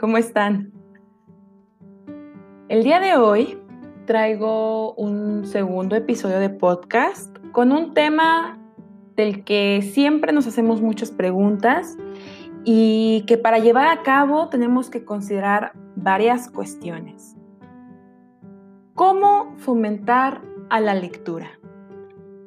¿cómo están? El día de hoy traigo un segundo episodio de podcast con un tema del que siempre nos hacemos muchas preguntas y que para llevar a cabo tenemos que considerar varias cuestiones. ¿Cómo fomentar a la lectura?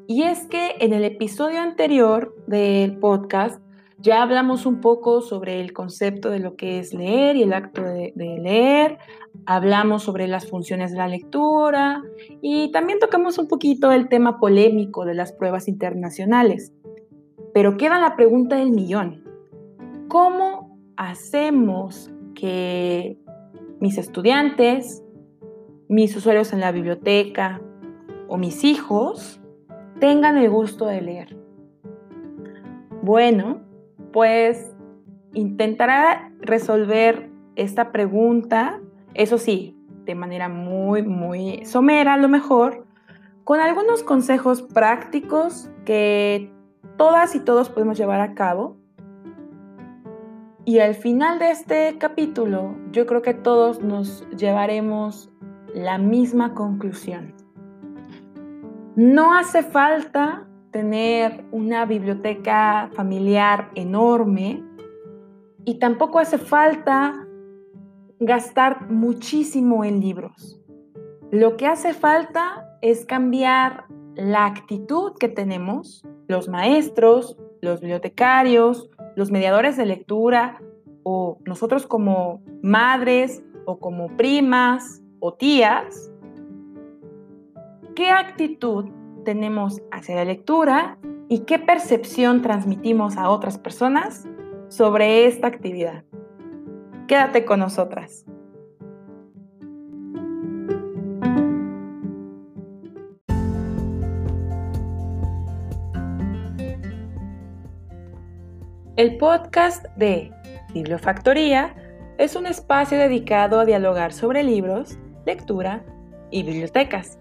Y es que en el episodio anterior del podcast ya hablamos un poco sobre el concepto de lo que es leer y el acto de, leer, hablamos sobre las funciones de la lectura y también tocamos un poquito el tema polémico de las pruebas internacionales. Pero queda la pregunta del millón. ¿Cómo hacemos que mis estudiantes, mis usuarios en la biblioteca o mis hijos tengan el gusto de leer? Bueno, pues intentará resolver esta pregunta, eso sí, de manera muy, muy somera a lo mejor, con algunos consejos prácticos que todas y todos podemos llevar a cabo. Y al final de este capítulo, yo creo que todos nos llevaremos la misma conclusión. No hace falta tener una biblioteca familiar enorme y tampoco hace falta gastar muchísimo en libros. Lo que hace falta es cambiar la actitud que tenemos los maestros, los bibliotecarios, los mediadores de lectura o nosotros como madres o como primas o tías. ¿Qué actitud tenemos hacia la lectura y qué percepción transmitimos a otras personas sobre esta actividad. Quédate con nosotras. El podcast de Bibliofactoría es un espacio dedicado a dialogar sobre libros, lectura y bibliotecas.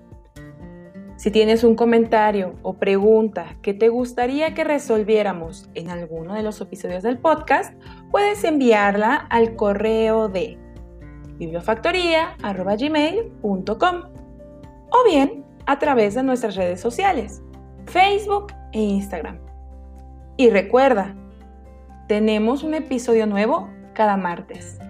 Si tienes un comentario o pregunta que te gustaría que resolviéramos en alguno de los episodios del podcast, puedes enviarla al correo de bibliofactoría.gmail.com o bien a través de nuestras redes sociales, Facebook e Instagram. Y recuerda, tenemos un episodio nuevo cada martes.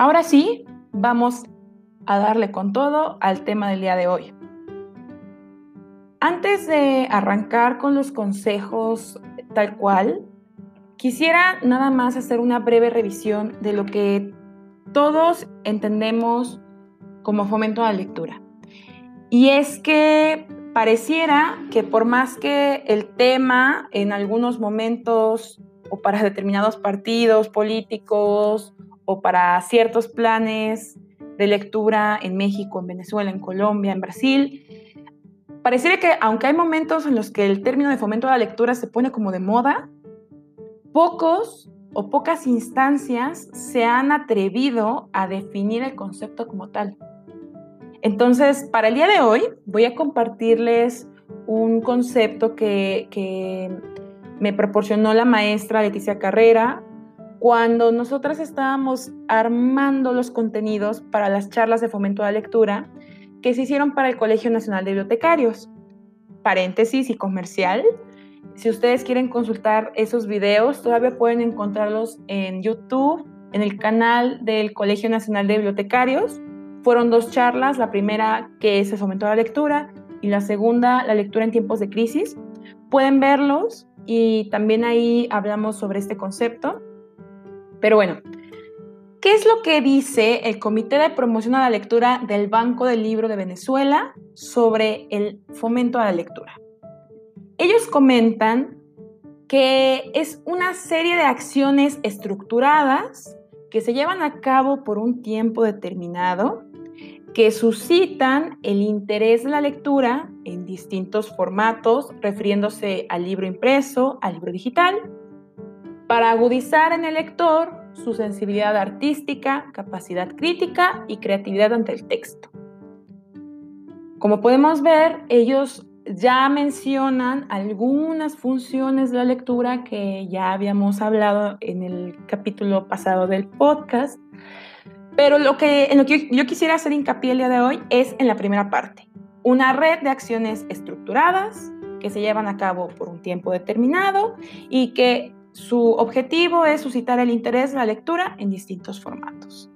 Ahora sí, vamos a darle con todo al tema del día de hoy. Antes de arrancar con los consejos tal cual, quisiera nada más hacer una breve revisión de lo que todos entendemos como fomento a la lectura. Y es que pareciera que por más que el tema en algunos momentos o para determinados partidos políticos o para ciertos planes de lectura en México, en Venezuela, en Colombia, en Brasil. Pareciera que aunque hay momentos en los que el término de fomento a la lectura se pone como de moda, pocos o pocas instancias se han atrevido a definir el concepto como tal. Entonces, para el día de hoy voy a compartirles un concepto que, que me proporcionó la maestra Leticia Carrera cuando nosotras estábamos armando los contenidos para las charlas de fomento a la lectura que se hicieron para el Colegio Nacional de Bibliotecarios. Paréntesis y comercial. Si ustedes quieren consultar esos videos, todavía pueden encontrarlos en YouTube, en el canal del Colegio Nacional de Bibliotecarios. Fueron dos charlas, la primera que se fomentó la lectura y la segunda la lectura en tiempos de crisis. Pueden verlos y también ahí hablamos sobre este concepto. Pero bueno, ¿qué es lo que dice el Comité de Promoción a la Lectura del Banco del Libro de Venezuela sobre el fomento a la lectura? Ellos comentan que es una serie de acciones estructuradas que se llevan a cabo por un tiempo determinado, que suscitan el interés de la lectura en distintos formatos, refiriéndose al libro impreso, al libro digital, para agudizar en el lector su sensibilidad artística, capacidad crítica y creatividad ante el texto. Como podemos ver, ellos ya mencionan algunas funciones de la lectura que ya habíamos hablado en el capítulo pasado del podcast, pero lo que, en lo que yo quisiera hacer hincapié el día de hoy es en la primera parte, una red de acciones estructuradas que se llevan a cabo por un tiempo determinado y que su objetivo es suscitar el interés de la lectura en distintos formatos.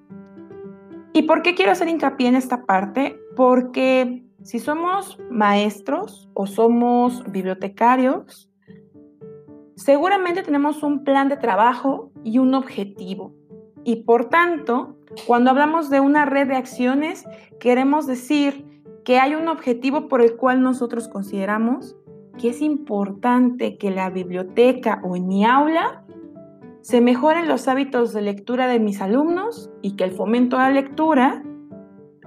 ¿Y por qué quiero hacer hincapié en esta parte? Porque si somos maestros o somos bibliotecarios, seguramente tenemos un plan de trabajo y un objetivo. Y por tanto, cuando hablamos de una red de acciones, queremos decir que hay un objetivo por el cual nosotros consideramos que es importante que la biblioteca o en mi aula se mejoren los hábitos de lectura de mis alumnos y que el fomento a la lectura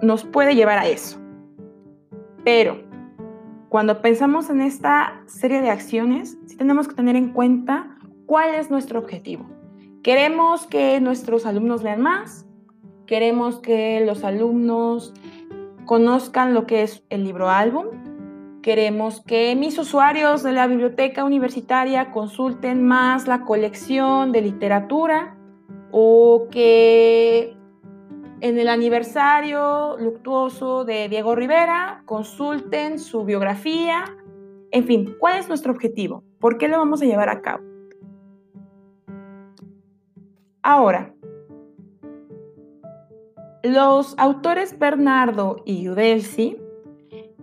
nos puede llevar a eso. Pero cuando pensamos en esta serie de acciones, sí tenemos que tener en cuenta cuál es nuestro objetivo. ¿Queremos que nuestros alumnos lean más? ¿Queremos que los alumnos conozcan lo que es el libro álbum? Queremos que mis usuarios de la biblioteca universitaria consulten más la colección de literatura o que en el aniversario luctuoso de Diego Rivera, consulten su biografía. En fin, ¿cuál es nuestro objetivo? ¿Por qué lo vamos a llevar a cabo? Ahora, los autores Bernardo y Udelsi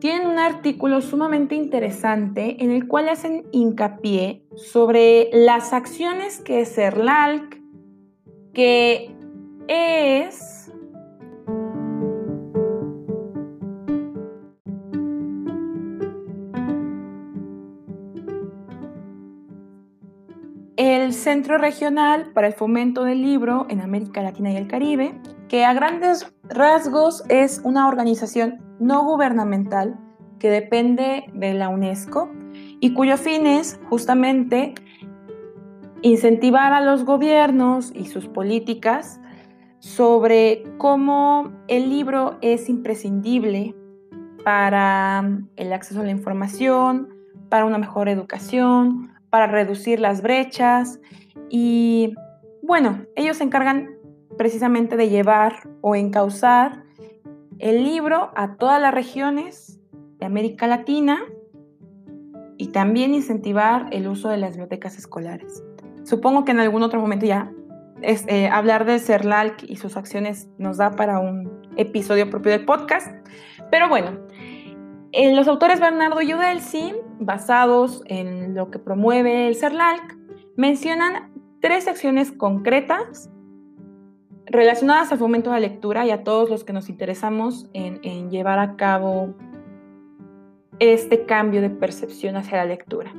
tienen un artículo sumamente interesante en el cual hacen hincapié sobre las acciones que CERLALC, que es el Centro Regional para el Fomento del Libro en América Latina y el Caribe, que a grandes rasgos es una organización no gubernamental que depende de la UNESCO y cuyo fin es justamente incentivar a los gobiernos y sus políticas sobre cómo el libro es imprescindible para el acceso a la información, para una mejor educación, para reducir las brechas y bueno, ellos se encargan precisamente de llevar o encauzar el libro a todas las regiones de América Latina y también incentivar el uso de las bibliotecas escolares. Supongo que en algún otro momento ya es, eh, hablar de CERLALC y sus acciones nos da para un episodio propio del podcast, pero bueno, los autores Bernardo y Udelsi, basados en lo que promueve el CERLALC, mencionan tres acciones concretas relacionadas al fomento de la lectura y a todos los que nos interesamos en, llevar a cabo este cambio de percepción hacia la lectura.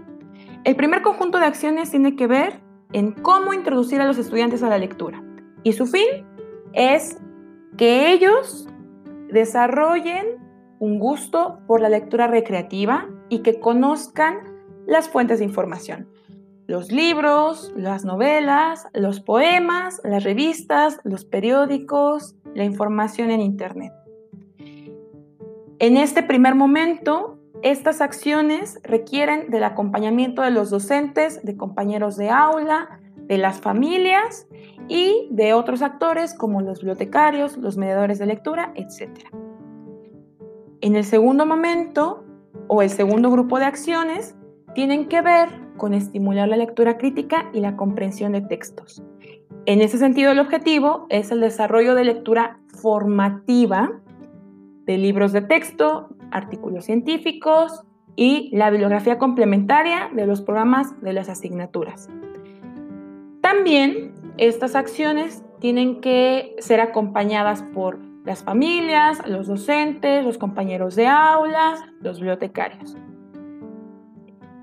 El primer conjunto de acciones tiene que ver en cómo introducir a los estudiantes a la lectura. Y su fin es que ellos desarrollen un gusto por la lectura recreativa y que conozcan las fuentes de información. Los libros, las novelas, los poemas, las revistas, los periódicos, la información en Internet. En este primer momento, estas acciones requieren del acompañamiento de los docentes, de compañeros de aula, de las familias y de otros actores como los bibliotecarios, los mediadores de lectura, etc. En el segundo momento o el segundo grupo de acciones tienen que ver con estimular la lectura crítica y la comprensión de textos. En ese sentido, el objetivo es el desarrollo de lectura formativa de libros de texto, artículos científicos y la bibliografía complementaria de los programas de las asignaturas. También estas acciones tienen que ser acompañadas por las familias, los docentes, los compañeros de aula, los bibliotecarios.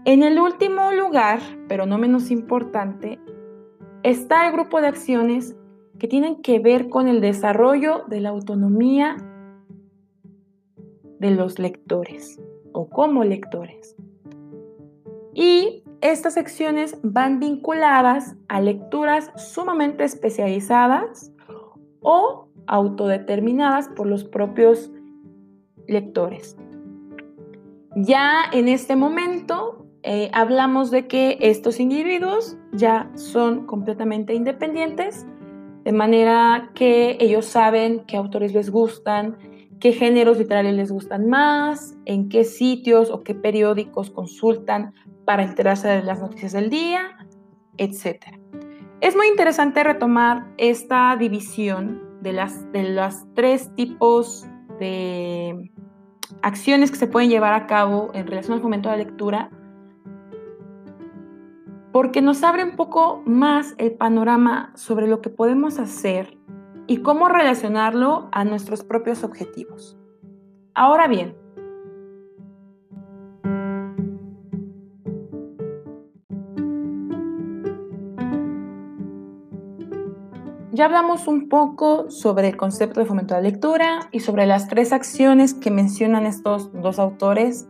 En el último lugar, pero no menos importante, está el grupo de acciones que tienen que ver con el desarrollo de la autonomía de los lectores o como lectores. Y estas secciones van vinculadas a lecturas sumamente especializadas o autodeterminadas por los propios lectores. Ya en este momento eh, hablamos de que estos individuos ya son completamente independientes, de manera que ellos saben qué autores les gustan, qué géneros literarios les gustan más, en qué sitios o qué periódicos consultan para enterarse de las noticias del día, etc. Es muy interesante retomar esta división de las, de los tres tipos de acciones que se pueden llevar a cabo en relación al fomento de la lectura, porque nos abre un poco más el panorama sobre lo que podemos hacer y cómo relacionarlo a nuestros propios objetivos. Ahora bien, Ya hablamos un poco sobre el concepto de fomento de la lectura y sobre las tres acciones que mencionan estos dos autores,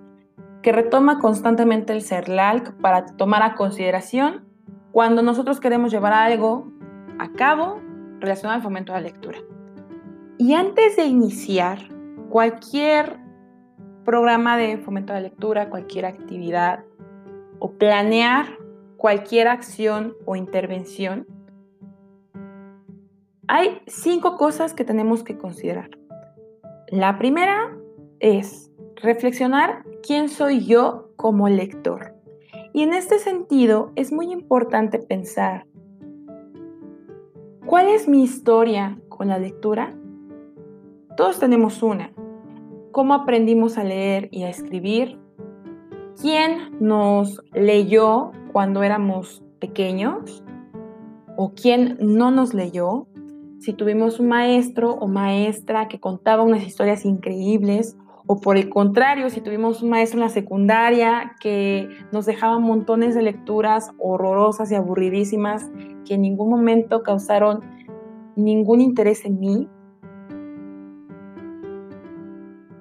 que retoma constantemente el CERLALC para tomar a consideración cuando nosotros queremos llevar algo a cabo relacionado al fomento de la lectura. Y antes de iniciar cualquier programa de fomento de la lectura, cualquier actividad o planear cualquier acción o intervención, hay cinco cosas que tenemos que considerar. La primera es reflexionar quién soy yo como lector. Y en este sentido es muy importante pensar, ¿cuál es mi historia con la lectura? Todos tenemos una. ¿Cómo aprendimos a leer y a escribir? ¿Quién nos leyó cuando éramos pequeños? ¿O quién no nos leyó? si tuvimos un maestro o maestra que contaba unas historias increíbles, o por el contrario, si tuvimos un maestro en la secundaria que nos dejaba montones de lecturas horrorosas y aburridísimas que en ningún momento causaron ningún interés en mí.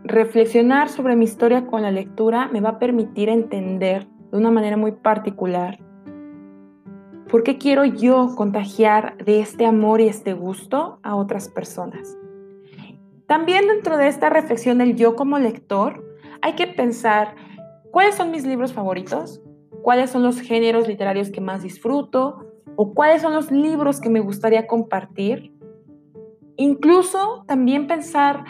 Reflexionar sobre mi historia con la lectura me va a permitir entender de una manera muy particular ¿Por qué quiero yo contagiar de este amor y este gusto a otras personas? También dentro de esta reflexión del yo como lector, hay que pensar cuáles son mis libros favoritos, cuáles son los géneros literarios que más disfruto o cuáles son los libros que me gustaría compartir. Incluso también pensar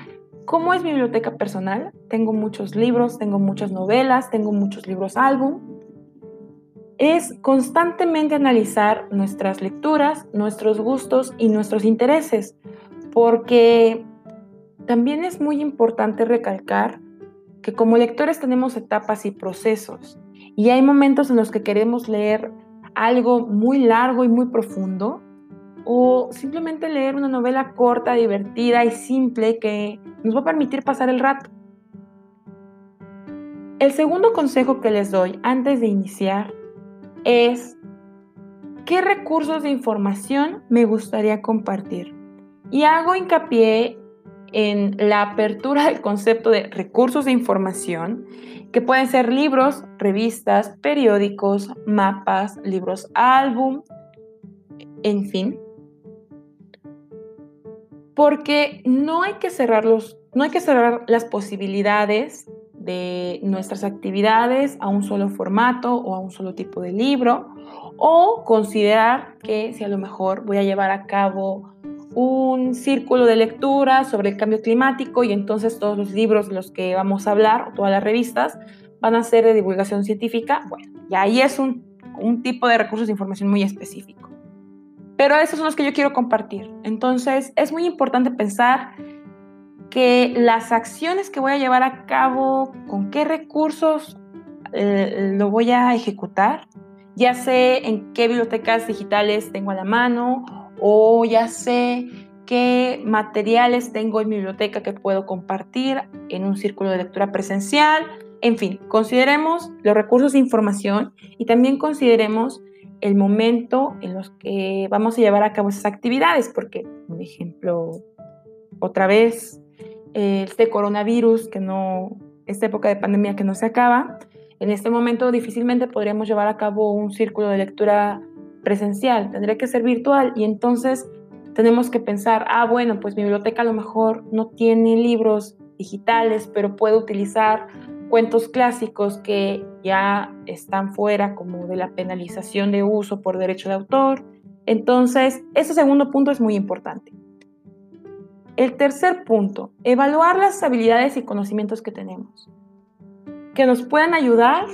cómo es mi biblioteca personal. Tengo muchos libros, tengo muchas novelas, tengo muchos libros álbum es constantemente analizar nuestras lecturas, nuestros gustos y nuestros intereses, porque también es muy importante recalcar que como lectores tenemos etapas y procesos, y hay momentos en los que queremos leer algo muy largo y muy profundo, o simplemente leer una novela corta, divertida y simple que nos va a permitir pasar el rato. El segundo consejo que les doy antes de iniciar es qué recursos de información me gustaría compartir. Y hago hincapié en la apertura del concepto de recursos de información, que pueden ser libros, revistas, periódicos, mapas, libros álbum, en fin. Porque no hay que cerrarlos, no hay que cerrar las posibilidades de nuestras actividades a un solo formato o a un solo tipo de libro, o considerar que si a lo mejor voy a llevar a cabo un círculo de lectura sobre el cambio climático y entonces todos los libros de los que vamos a hablar o todas las revistas van a ser de divulgación científica, bueno, y ahí es un, un tipo de recursos de información muy específico. Pero esos son los que yo quiero compartir. Entonces es muy importante pensar que las acciones que voy a llevar a cabo, con qué recursos eh, lo voy a ejecutar, ya sé en qué bibliotecas digitales tengo a la mano o ya sé qué materiales tengo en mi biblioteca que puedo compartir en un círculo de lectura presencial. En fin, consideremos los recursos de información y también consideremos el momento en los que vamos a llevar a cabo esas actividades, porque, un ejemplo, otra vez, este coronavirus, que no, esta época de pandemia que no se acaba, en este momento difícilmente podríamos llevar a cabo un círculo de lectura presencial, tendría que ser virtual y entonces tenemos que pensar, ah, bueno, pues mi biblioteca a lo mejor no tiene libros digitales, pero puedo utilizar cuentos clásicos que ya están fuera como de la penalización de uso por derecho de autor. Entonces, ese segundo punto es muy importante. El tercer punto, evaluar las habilidades y conocimientos que tenemos, que nos puedan ayudar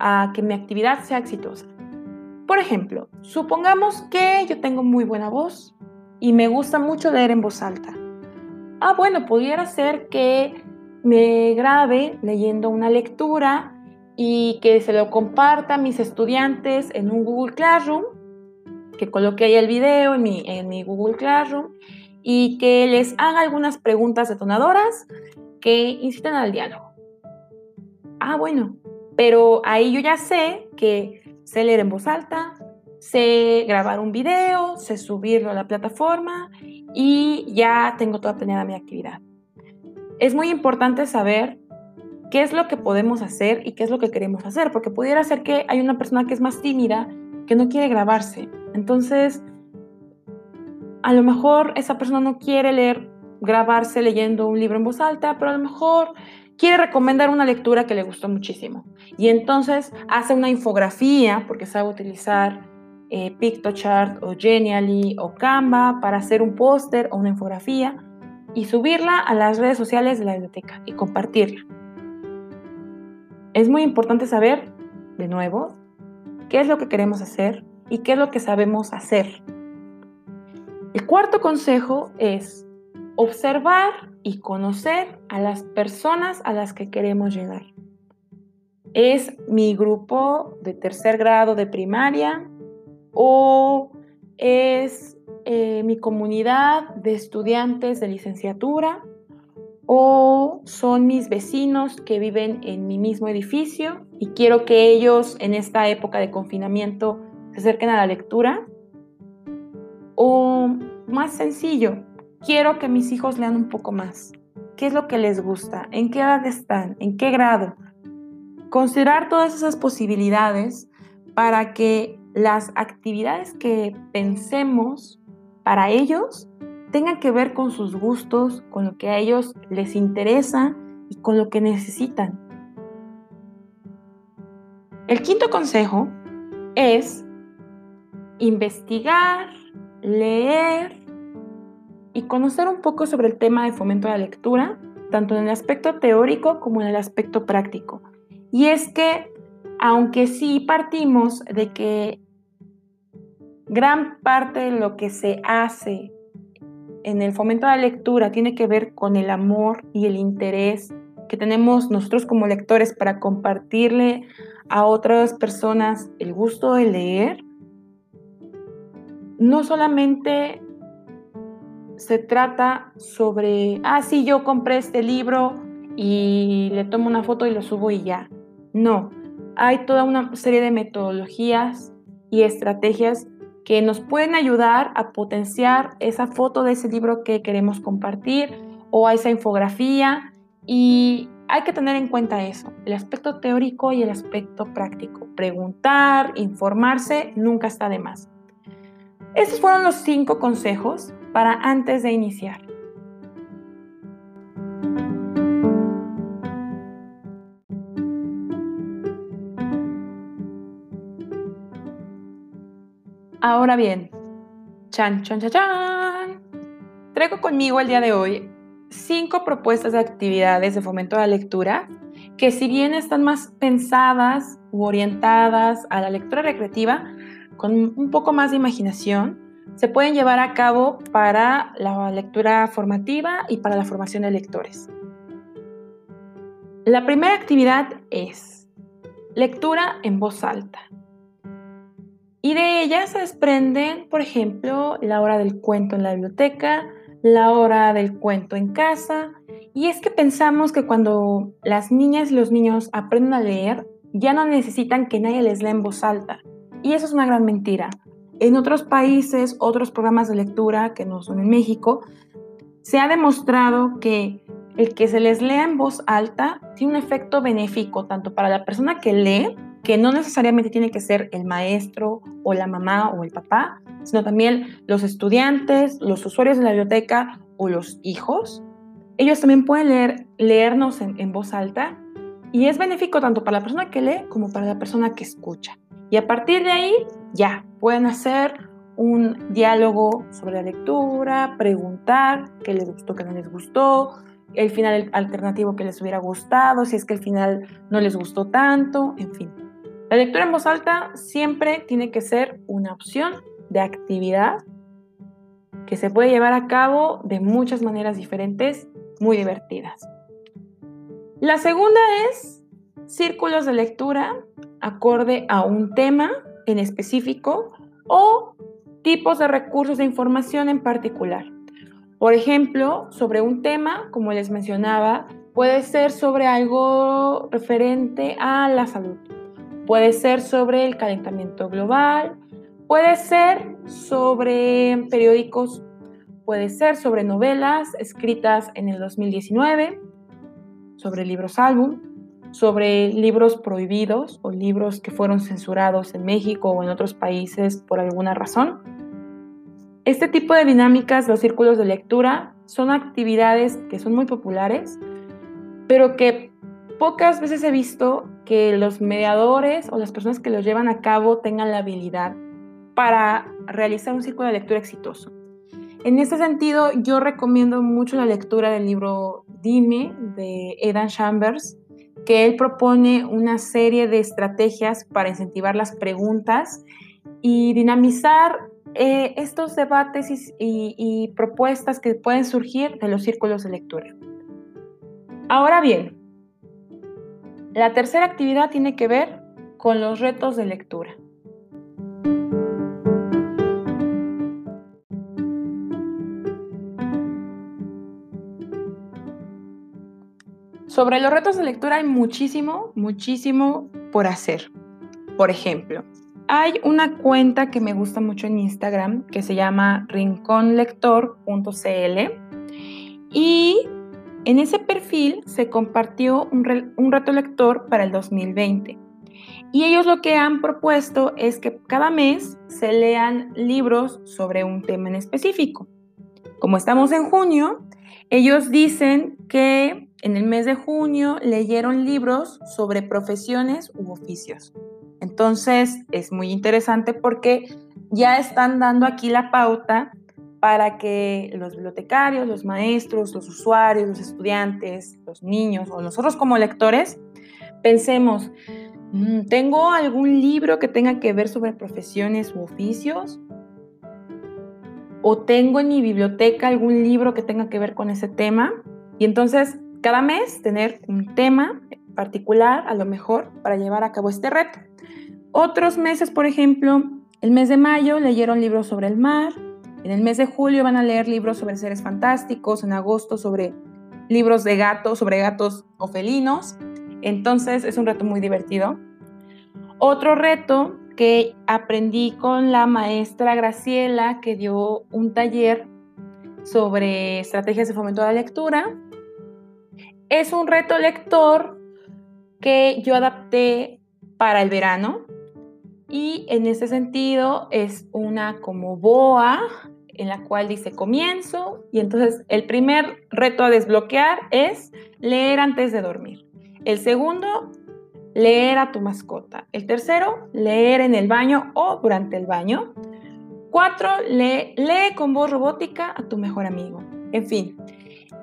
a que mi actividad sea exitosa. Por ejemplo, supongamos que yo tengo muy buena voz y me gusta mucho leer en voz alta. Ah, bueno, pudiera ser que me grabe leyendo una lectura y que se lo comparta a mis estudiantes en un Google Classroom, que coloque ahí el video en mi, en mi Google Classroom y que les haga algunas preguntas detonadoras que inciten al diálogo. Ah, bueno, pero ahí yo ya sé que sé leer en voz alta, sé grabar un video, sé subirlo a la plataforma y ya tengo toda planeada mi actividad. Es muy importante saber qué es lo que podemos hacer y qué es lo que queremos hacer, porque pudiera ser que hay una persona que es más tímida que no quiere grabarse. Entonces, a lo mejor esa persona no quiere leer, grabarse leyendo un libro en voz alta, pero a lo mejor quiere recomendar una lectura que le gustó muchísimo. Y entonces hace una infografía, porque sabe utilizar eh, PictoChart o Genially o Canva para hacer un póster o una infografía y subirla a las redes sociales de la biblioteca y compartirla. Es muy importante saber, de nuevo, qué es lo que queremos hacer y qué es lo que sabemos hacer. El cuarto consejo es observar y conocer a las personas a las que queremos llegar. ¿Es mi grupo de tercer grado de primaria o es eh, mi comunidad de estudiantes de licenciatura o son mis vecinos que viven en mi mismo edificio y quiero que ellos en esta época de confinamiento se acerquen a la lectura? O más sencillo, quiero que mis hijos lean un poco más. ¿Qué es lo que les gusta? ¿En qué edad están? ¿En qué grado? Considerar todas esas posibilidades para que las actividades que pensemos para ellos tengan que ver con sus gustos, con lo que a ellos les interesa y con lo que necesitan. El quinto consejo es investigar, leer y conocer un poco sobre el tema de fomento de la lectura, tanto en el aspecto teórico como en el aspecto práctico. Y es que, aunque sí partimos de que gran parte de lo que se hace en el fomento de la lectura tiene que ver con el amor y el interés que tenemos nosotros como lectores para compartirle a otras personas el gusto de leer, no solamente se trata sobre, ah, sí, yo compré este libro y le tomo una foto y lo subo y ya. No, hay toda una serie de metodologías y estrategias que nos pueden ayudar a potenciar esa foto de ese libro que queremos compartir o a esa infografía y hay que tener en cuenta eso, el aspecto teórico y el aspecto práctico. Preguntar, informarse, nunca está de más. Estos fueron los cinco consejos para antes de iniciar. Ahora bien, chan, chan, chan, chan. Traigo conmigo el día de hoy cinco propuestas de actividades de fomento a la lectura que si bien están más pensadas u orientadas a la lectura recreativa, con un poco más de imaginación, se pueden llevar a cabo para la lectura formativa y para la formación de lectores. La primera actividad es lectura en voz alta. Y de ella se desprenden, por ejemplo, la hora del cuento en la biblioteca, la hora del cuento en casa. Y es que pensamos que cuando las niñas y los niños aprenden a leer, ya no necesitan que nadie les lea en voz alta. Y eso es una gran mentira. En otros países, otros programas de lectura que no son en México, se ha demostrado que el que se les lea en voz alta tiene un efecto benéfico tanto para la persona que lee, que no necesariamente tiene que ser el maestro o la mamá o el papá, sino también los estudiantes, los usuarios de la biblioteca o los hijos. Ellos también pueden leer, leernos en, en voz alta y es benéfico tanto para la persona que lee como para la persona que escucha. Y a partir de ahí, ya, pueden hacer un diálogo sobre la lectura, preguntar qué les gustó, qué no les gustó, el final alternativo que les hubiera gustado, si es que el final no les gustó tanto, en fin. La lectura en voz alta siempre tiene que ser una opción de actividad que se puede llevar a cabo de muchas maneras diferentes, muy divertidas. La segunda es círculos de lectura acorde a un tema en específico o tipos de recursos de información en particular. Por ejemplo, sobre un tema, como les mencionaba, puede ser sobre algo referente a la salud, puede ser sobre el calentamiento global, puede ser sobre periódicos, puede ser sobre novelas escritas en el 2019, sobre libros álbum, sobre libros prohibidos o libros que fueron censurados en México o en otros países por alguna razón. Este tipo de dinámicas, los círculos de lectura, son actividades que son muy populares, pero que pocas veces he visto que los mediadores o las personas que los llevan a cabo tengan la habilidad para realizar un círculo de lectura exitoso. En este sentido, yo recomiendo mucho la lectura del libro Dime de Edan Chambers, que él propone una serie de estrategias para incentivar las preguntas y dinamizar eh, estos debates y, y propuestas que pueden surgir de los círculos de lectura. Ahora bien, la tercera actividad tiene que ver con los retos de lectura. Sobre los retos de lectura hay muchísimo, muchísimo por hacer. Por ejemplo, hay una cuenta que me gusta mucho en Instagram que se llama rinconlector.cl y en ese perfil se compartió un, reto lector para el 2020. Y ellos lo que han propuesto es que cada mes se lean libros sobre un tema en específico. Como estamos en junio, ellos dicen que en el mes de junio leyeron libros sobre profesiones u oficios. Entonces es muy interesante porque ya están dando aquí la pauta para que los bibliotecarios, los maestros, los usuarios, los estudiantes, los niños o nosotros como lectores pensemos, mm, ¿tengo algún libro que tenga que ver sobre profesiones u oficios? ¿O tengo en mi biblioteca algún libro que tenga que ver con ese tema? Y entonces cada mes tener un tema particular, a lo mejor, para llevar a cabo este reto. Otros meses, por ejemplo, el mes de mayo leyeron libros sobre el mar, en el mes de julio van a leer libros sobre seres fantásticos, en agosto sobre libros de gatos, sobre gatos o felinos. Entonces es un reto muy divertido. Otro reto que aprendí con la maestra Graciela, que dio un taller sobre estrategias de fomento de la lectura, es un reto lector que yo adapté para el verano y en ese sentido es una como boa en la cual dice comienzo y entonces el primer reto a desbloquear es leer antes de dormir. El segundo, leer a tu mascota. El tercero, leer en el baño o durante el baño. Cuatro, lee, lee con voz robótica a tu mejor amigo. En fin,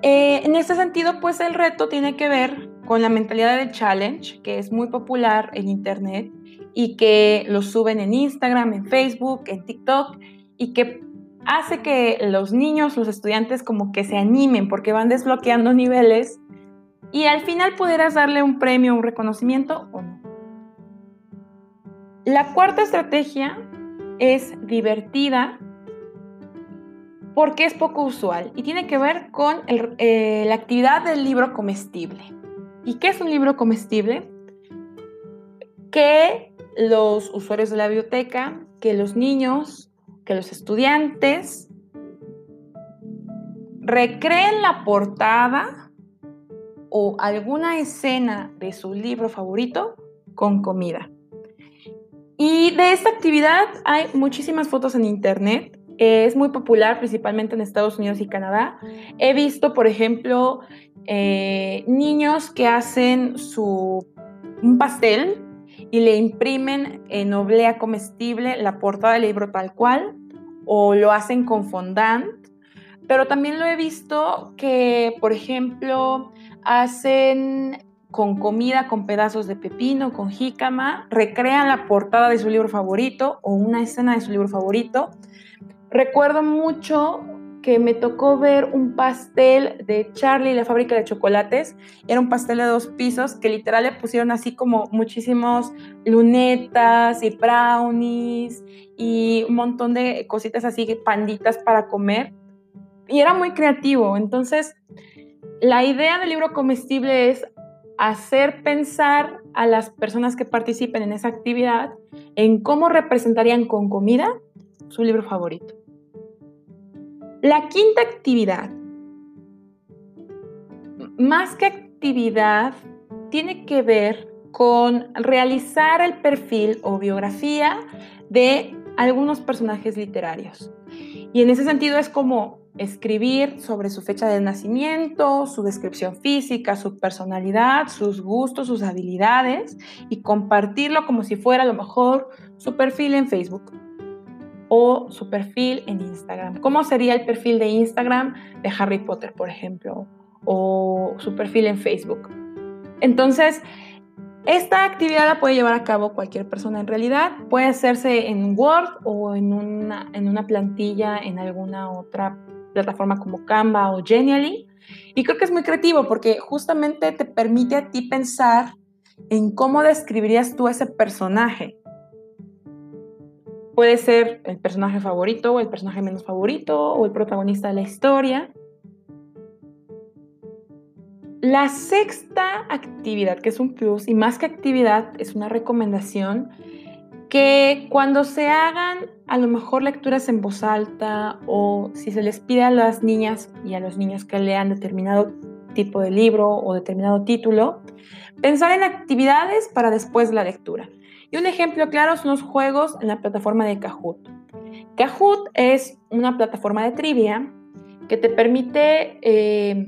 eh, en este sentido, pues el reto tiene que ver con la mentalidad de challenge, que es muy popular en Internet y que lo suben en Instagram, en Facebook, en TikTok y que hace que los niños, los estudiantes como que se animen porque van desbloqueando niveles y al final pudieras darle un premio, un reconocimiento o no. La cuarta estrategia es divertida porque es poco usual y tiene que ver con eh, la actividad del libro comestible. ¿Y qué es un libro comestible? Que los usuarios de la biblioteca, que los niños, que los estudiantes recreen la portada o alguna escena de su libro favorito con comida. Y de esta actividad hay muchísimas fotos en internet es muy popular principalmente en Estados Unidos y Canadá. He visto, por ejemplo, eh, niños que hacen su, un pastel y le imprimen en oblea comestible la portada del libro tal cual o lo hacen con fondant. Pero también lo he visto que, por ejemplo, hacen con comida, con pedazos de pepino, con jícama, recrean la portada de su libro favorito o una escena de su libro favorito. Recuerdo mucho que me tocó ver un pastel de Charlie la fábrica de chocolates. Era un pastel de dos pisos que literal le pusieron así como muchísimos lunetas y brownies y un montón de cositas así, panditas para comer. Y era muy creativo. Entonces, la idea del libro comestible es hacer pensar a las personas que participen en esa actividad en cómo representarían con comida su libro favorito. La quinta actividad, más que actividad, tiene que ver con realizar el perfil o biografía de algunos personajes literarios. Y en ese sentido es como escribir sobre su fecha de nacimiento, su descripción física, su personalidad, sus gustos, sus habilidades y compartirlo como si fuera a lo mejor su perfil en Facebook o su perfil en Instagram. ¿Cómo sería el perfil de Instagram de Harry Potter, por ejemplo? O su perfil en Facebook. Entonces, esta actividad la puede llevar a cabo cualquier persona en realidad. Puede hacerse en Word o en una, en una plantilla en alguna otra plataforma como Canva o Genially. Y creo que es muy creativo porque justamente te permite a ti pensar en cómo describirías tú ese personaje. Puede ser el personaje favorito o el personaje menos favorito o el protagonista de la historia. La sexta actividad, que es un plus, y más que actividad, es una recomendación, que cuando se hagan a lo mejor lecturas en voz alta o si se les pide a las niñas y a los niños que lean determinado tipo de libro o determinado título, pensar en actividades para después la lectura. Y un ejemplo claro son los juegos en la plataforma de Kahoot. Kahoot es una plataforma de trivia que te permite eh,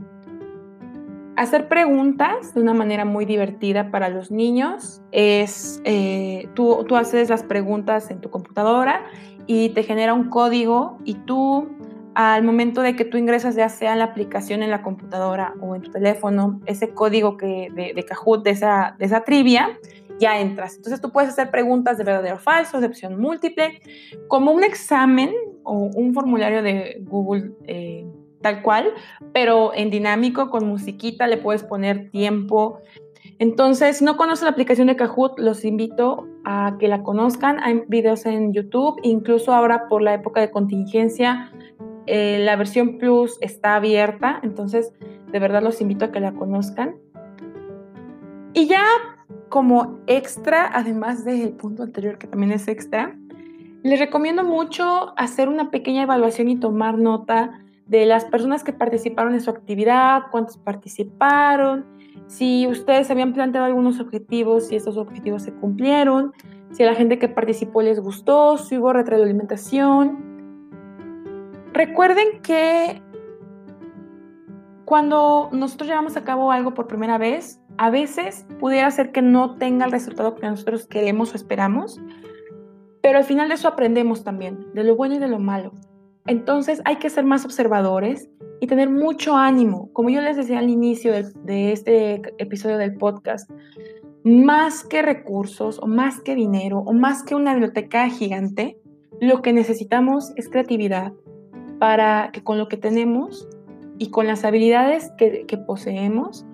hacer preguntas de una manera muy divertida para los niños. Es, eh, tú, tú haces las preguntas en tu computadora y te genera un código y tú al momento de que tú ingresas ya sea en la aplicación en la computadora o en tu teléfono, ese código que, de, de Kahoot, de esa, de esa trivia, ya entras. Entonces tú puedes hacer preguntas de verdadero o falso, de opción múltiple, como un examen o un formulario de Google eh, tal cual, pero en dinámico, con musiquita, le puedes poner tiempo. Entonces, si no conoces la aplicación de Kahoot, los invito a que la conozcan. Hay videos en YouTube, incluso ahora por la época de contingencia, eh, la versión Plus está abierta, entonces de verdad los invito a que la conozcan. Y ya como extra, además del punto anterior que también es extra, les recomiendo mucho hacer una pequeña evaluación y tomar nota de las personas que participaron en su actividad, cuántos participaron, si ustedes habían planteado algunos objetivos, si esos objetivos se cumplieron, si a la gente que participó les gustó, si hubo retroalimentación. Recuerden que cuando nosotros llevamos a cabo algo por primera vez, a veces pudiera ser que no tenga el resultado que nosotros queremos o esperamos, pero al final de eso aprendemos también, de lo bueno y de lo malo. Entonces hay que ser más observadores y tener mucho ánimo. Como yo les decía al inicio de, este episodio del podcast, más que recursos o más que dinero o más que una biblioteca gigante, lo que necesitamos es creatividad para que con lo que tenemos y con las habilidades que, poseemos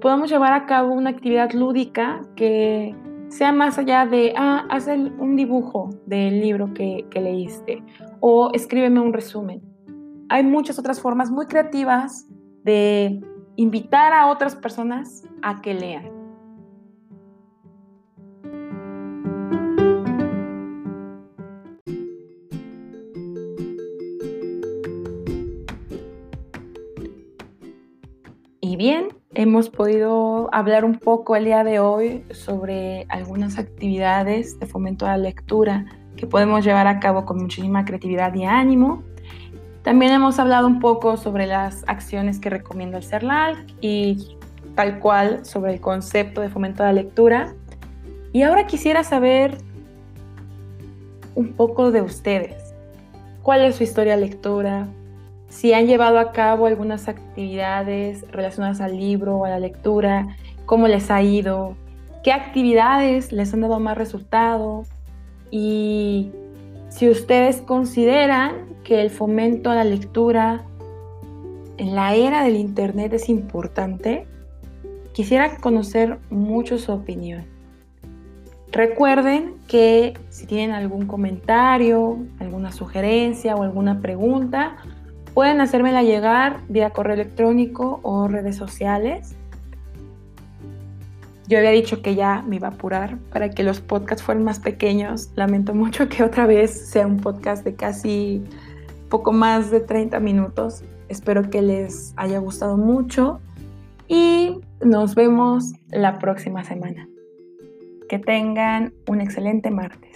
podamos llevar a cabo una actividad lúdica que sea más allá de, ah, haz un dibujo del libro que, que leíste o escríbeme un resumen. Hay muchas otras formas muy creativas de invitar a otras personas a que lean. Y bien, hemos podido hablar un poco el día de hoy sobre algunas actividades de fomento a la lectura que podemos llevar a cabo con muchísima creatividad y ánimo También hemos hablado un poco sobre las acciones que recomienda el CERLAL y tal cual sobre el concepto de fomento de la lectura. Y ahora quisiera saber un poco de ustedes. ¿Cuál es su historia de lectura? Si han llevado a cabo algunas actividades relacionadas al libro o a la lectura, cómo les ha ido, qué actividades les han dado más resultado y si ustedes consideran que el fomento a la lectura en la era del Internet es importante, quisiera conocer mucho su opinión. Recuerden que si tienen algún comentario, alguna sugerencia o alguna pregunta, pueden hacérmela llegar vía correo electrónico o redes sociales. Yo había dicho que ya me iba a apurar para que los podcasts fueran más pequeños. Lamento mucho que otra vez sea un podcast de casi poco más de 30 minutos. Espero que les haya gustado mucho y nos vemos la próxima semana. Que tengan un excelente martes.